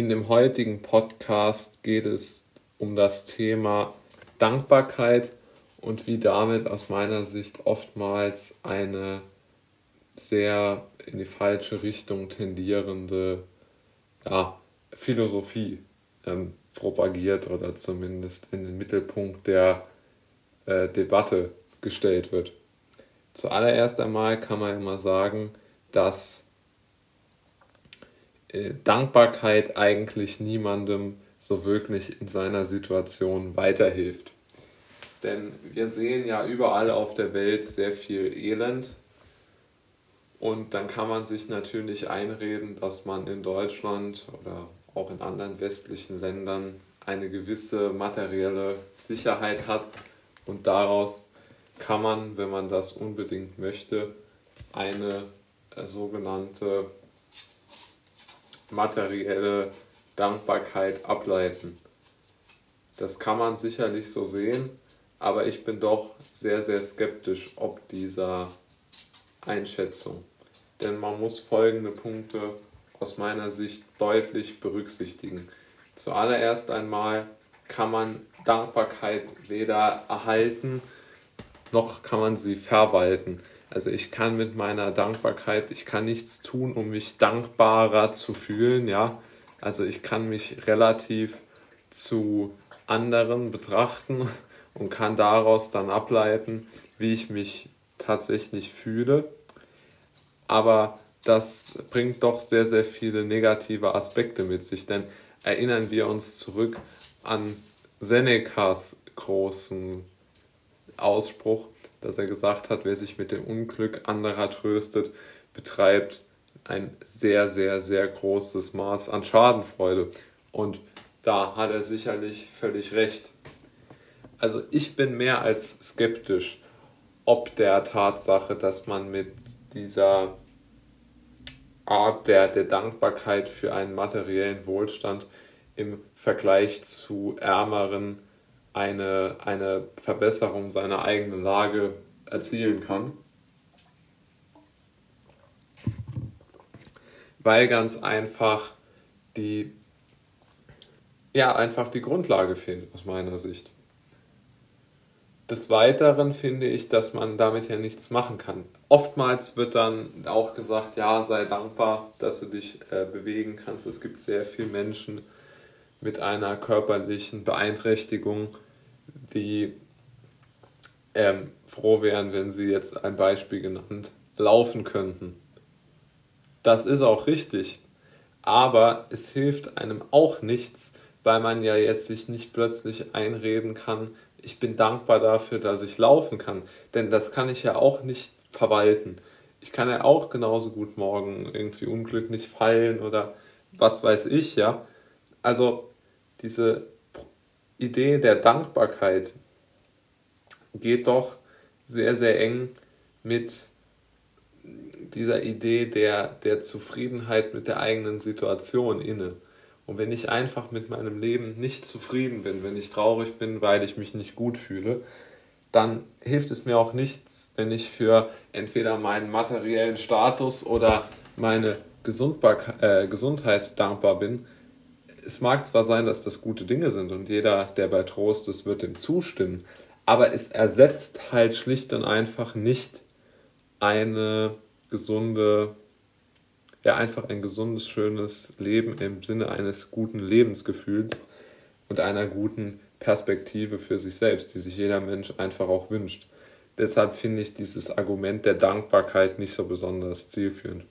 In dem heutigen Podcast geht es um das Thema Dankbarkeit und wie damit aus meiner Sicht oftmals eine sehr in die falsche Richtung tendierende ja, Philosophie ähm, propagiert oder zumindest in den Mittelpunkt der äh, Debatte gestellt wird. Zuallererst einmal kann man immer sagen, dass Dankbarkeit eigentlich niemandem so wirklich in seiner Situation weiterhilft. Denn wir sehen ja überall auf der Welt sehr viel Elend. Und dann kann man sich natürlich einreden, dass man in Deutschland oder auch in anderen westlichen Ländern eine gewisse materielle Sicherheit hat. Und daraus kann man, wenn man das unbedingt möchte, eine äh, sogenannte materielle Dankbarkeit ableiten. Das kann man sicherlich so sehen, aber ich bin doch sehr, sehr skeptisch ob dieser Einschätzung. Denn man muss folgende Punkte aus meiner Sicht deutlich berücksichtigen. Zuallererst einmal kann man Dankbarkeit weder erhalten noch kann man sie verwalten. Also ich kann mit meiner Dankbarkeit, ich kann nichts tun, um mich dankbarer zu fühlen, ja. Also ich kann mich relativ zu anderen betrachten und kann daraus dann ableiten, wie ich mich tatsächlich fühle. Aber das bringt doch sehr, sehr viele negative Aspekte mit sich, denn erinnern wir uns zurück an Senecas großen Ausspruch, dass er gesagt hat, wer sich mit dem Unglück anderer tröstet, betreibt ein sehr, sehr, sehr großes Maß an Schadenfreude. Und da hat er sicherlich völlig recht. Also ich bin mehr als skeptisch, ob der Tatsache, dass man mit dieser Art der, der Dankbarkeit für einen materiellen Wohlstand im Vergleich zu ärmeren eine, eine Verbesserung seiner eigenen Lage erzielen kann. Weil ganz einfach die, ja, einfach die Grundlage fehlt, aus meiner Sicht. Des Weiteren finde ich, dass man damit ja nichts machen kann. Oftmals wird dann auch gesagt, ja, sei dankbar, dass du dich äh, bewegen kannst. Es gibt sehr viele Menschen, mit einer körperlichen Beeinträchtigung, die ähm, froh wären, wenn sie jetzt ein Beispiel genannt laufen könnten. Das ist auch richtig. Aber es hilft einem auch nichts, weil man ja jetzt sich nicht plötzlich einreden kann, ich bin dankbar dafür, dass ich laufen kann. Denn das kann ich ja auch nicht verwalten. Ich kann ja auch genauso gut morgen irgendwie unglücklich fallen oder was weiß ich, ja. Also diese Idee der Dankbarkeit geht doch sehr, sehr eng mit dieser Idee der, der Zufriedenheit mit der eigenen Situation inne. Und wenn ich einfach mit meinem Leben nicht zufrieden bin, wenn ich traurig bin, weil ich mich nicht gut fühle, dann hilft es mir auch nichts, wenn ich für entweder meinen materiellen Status oder meine Gesundbar äh, Gesundheit dankbar bin, es mag zwar sein, dass das gute Dinge sind und jeder, der bei Trost ist, wird dem zustimmen, aber es ersetzt halt schlicht und einfach nicht eine gesunde, ja, einfach ein gesundes, schönes Leben im Sinne eines guten Lebensgefühls und einer guten Perspektive für sich selbst, die sich jeder Mensch einfach auch wünscht. Deshalb finde ich dieses Argument der Dankbarkeit nicht so besonders zielführend.